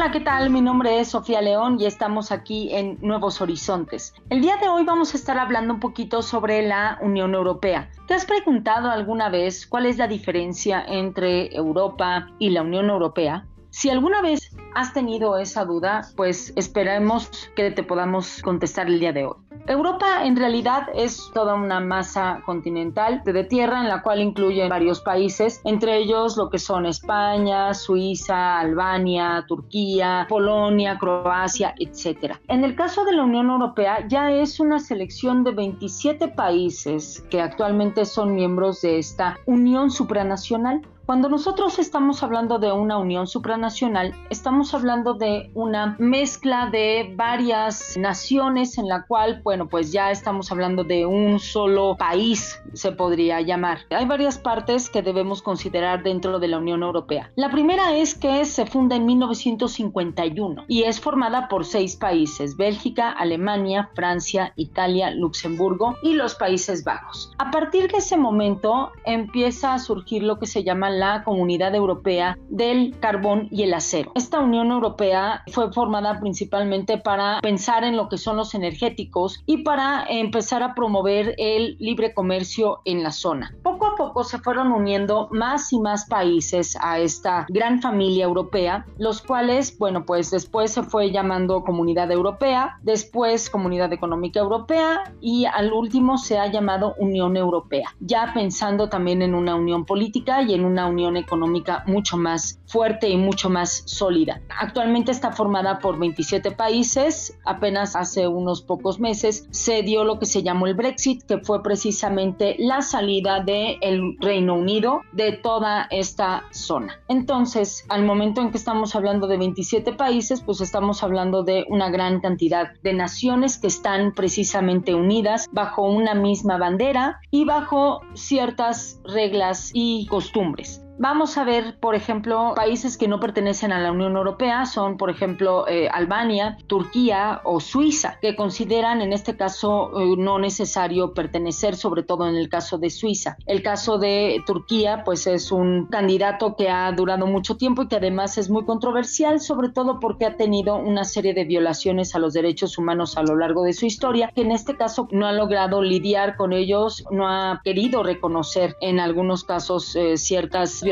Hola, ¿qué tal? Mi nombre es Sofía León y estamos aquí en Nuevos Horizontes. El día de hoy vamos a estar hablando un poquito sobre la Unión Europea. ¿Te has preguntado alguna vez cuál es la diferencia entre Europa y la Unión Europea? Si alguna vez has tenido esa duda, pues esperemos que te podamos contestar el día de hoy. Europa en realidad es toda una masa continental de tierra en la cual incluye varios países, entre ellos lo que son España, Suiza, Albania, Turquía, Polonia, Croacia, etc. En el caso de la Unión Europea ya es una selección de 27 países que actualmente son miembros de esta unión supranacional. Cuando nosotros estamos hablando de una unión supranacional, estamos hablando de una mezcla de varias naciones en la cual, bueno, pues ya estamos hablando de un solo país, se podría llamar. Hay varias partes que debemos considerar dentro de la Unión Europea. La primera es que se funda en 1951 y es formada por seis países, Bélgica, Alemania, Francia, Italia, Luxemburgo y los Países Bajos. A partir de ese momento empieza a surgir lo que se llama la Comunidad Europea del Carbón y el Acero. Esta Unión Europea fue formada principalmente para pensar en lo que son los energéticos y para empezar a promover el libre comercio en la zona. Poco poco se fueron uniendo más y más países a esta gran familia europea, los cuales, bueno, pues después se fue llamando Comunidad Europea, después Comunidad Económica Europea y al último se ha llamado Unión Europea, ya pensando también en una unión política y en una unión económica mucho más fuerte y mucho más sólida. Actualmente está formada por 27 países, apenas hace unos pocos meses se dio lo que se llamó el Brexit, que fue precisamente la salida del el Reino Unido de toda esta zona. Entonces, al momento en que estamos hablando de 27 países, pues estamos hablando de una gran cantidad de naciones que están precisamente unidas bajo una misma bandera y bajo ciertas reglas y costumbres. Vamos a ver, por ejemplo, países que no pertenecen a la Unión Europea, son, por ejemplo, eh, Albania, Turquía o Suiza, que consideran en este caso eh, no necesario pertenecer, sobre todo en el caso de Suiza. El caso de Turquía, pues es un candidato que ha durado mucho tiempo y que además es muy controversial, sobre todo porque ha tenido una serie de violaciones a los derechos humanos a lo largo de su historia, que en este caso no ha logrado lidiar con ellos, no ha querido reconocer en algunos casos eh, ciertas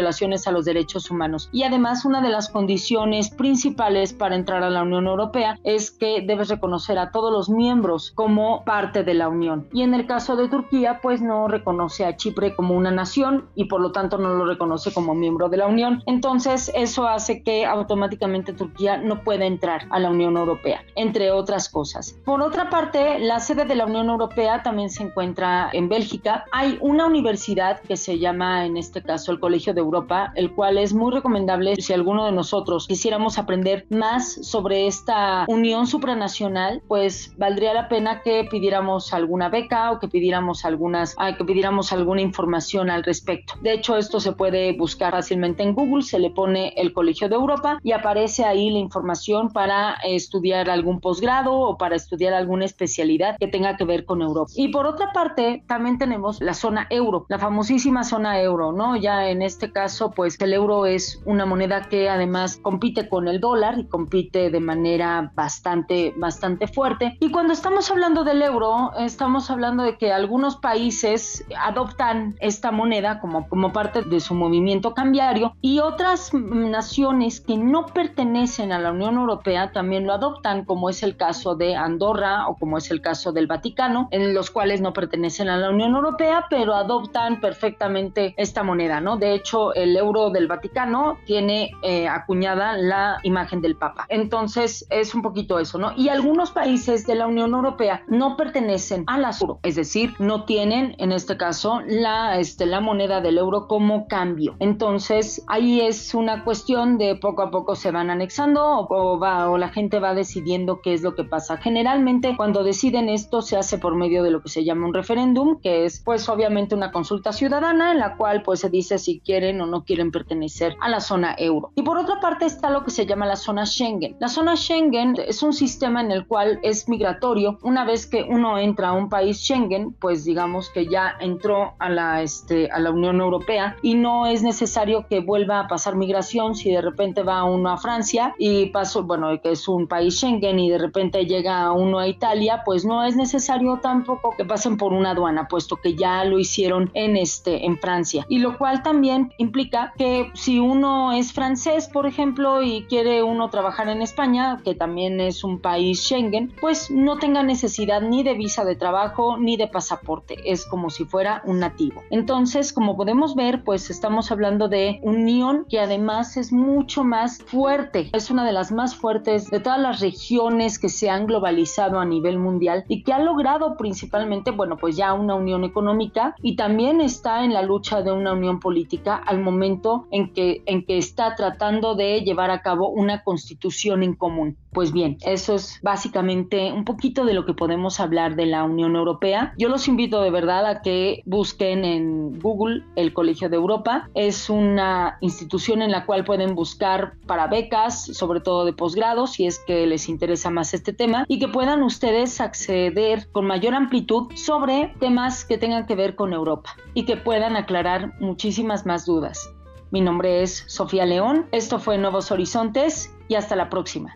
a los derechos humanos. Y además una de las condiciones principales para entrar a la Unión Europea es que debes reconocer a todos los miembros como parte de la Unión. Y en el caso de Turquía, pues no reconoce a Chipre como una nación y por lo tanto no lo reconoce como miembro de la Unión. Entonces eso hace que automáticamente Turquía no pueda entrar a la Unión Europea, entre otras cosas. Por otra parte, la sede de la Unión Europea también se encuentra en Bélgica. Hay una universidad que se llama en este caso el Colegio de Europa, el cual es muy recomendable si alguno de nosotros quisiéramos aprender más sobre esta unión supranacional, pues valdría la pena que pidiéramos alguna beca o que pidiéramos algunas, que pidiéramos alguna información al respecto. De hecho, esto se puede buscar fácilmente en Google, se le pone el Colegio de Europa y aparece ahí la información para estudiar algún posgrado o para estudiar alguna especialidad que tenga que ver con Europa. Y por otra parte, también tenemos la zona euro, la famosísima zona euro, ¿no? Ya en este caso, pues el euro es una moneda que además compite con el dólar y compite de manera bastante, bastante fuerte. Y cuando estamos hablando del euro, estamos hablando de que algunos países adoptan esta moneda como, como parte de su movimiento cambiario y otras naciones que no pertenecen a la Unión Europea también lo adoptan, como es el caso de Andorra o como es el caso del Vaticano, en los cuales no pertenecen a la Unión Europea, pero adoptan perfectamente esta moneda, ¿no? De hecho, el euro del Vaticano tiene eh, acuñada la imagen del Papa. Entonces es un poquito eso, ¿no? Y algunos países de la Unión Europea no pertenecen al euro, es decir, no tienen en este caso la, este, la moneda del euro como cambio. Entonces ahí es una cuestión de poco a poco se van anexando o, va, o la gente va decidiendo qué es lo que pasa. Generalmente cuando deciden esto se hace por medio de lo que se llama un referéndum, que es pues obviamente una consulta ciudadana en la cual pues se dice si quiere quieren o no quieren pertenecer a la zona euro. Y por otra parte está lo que se llama la zona Schengen. La zona Schengen es un sistema en el cual es migratorio. Una vez que uno entra a un país Schengen, pues digamos que ya entró a la, este, a la Unión Europea y no es necesario que vuelva a pasar migración si de repente va uno a Francia y pasó, bueno, que es un país Schengen y de repente llega uno a Italia, pues no es necesario tampoco que pasen por una aduana, puesto que ya lo hicieron en este en Francia. Y lo cual también implica que si uno es francés, por ejemplo, y quiere uno trabajar en España, que también es un país Schengen, pues no tenga necesidad ni de visa de trabajo ni de pasaporte, es como si fuera un nativo. Entonces, como podemos ver, pues estamos hablando de unión que además es mucho más fuerte, es una de las más fuertes de todas las regiones que se han globalizado a nivel mundial y que ha logrado principalmente, bueno, pues ya una unión económica y también está en la lucha de una unión política al momento en que, en que está tratando de llevar a cabo una constitución en común. Pues bien, eso es básicamente un poquito de lo que podemos hablar de la Unión Europea. Yo los invito de verdad a que busquen en Google el Colegio de Europa. Es una institución en la cual pueden buscar para becas, sobre todo de posgrado, si es que les interesa más este tema, y que puedan ustedes acceder con mayor amplitud sobre temas que tengan que ver con Europa y que puedan aclarar muchísimas más dudas. Mi nombre es Sofía León, esto fue Nuevos Horizontes y hasta la próxima.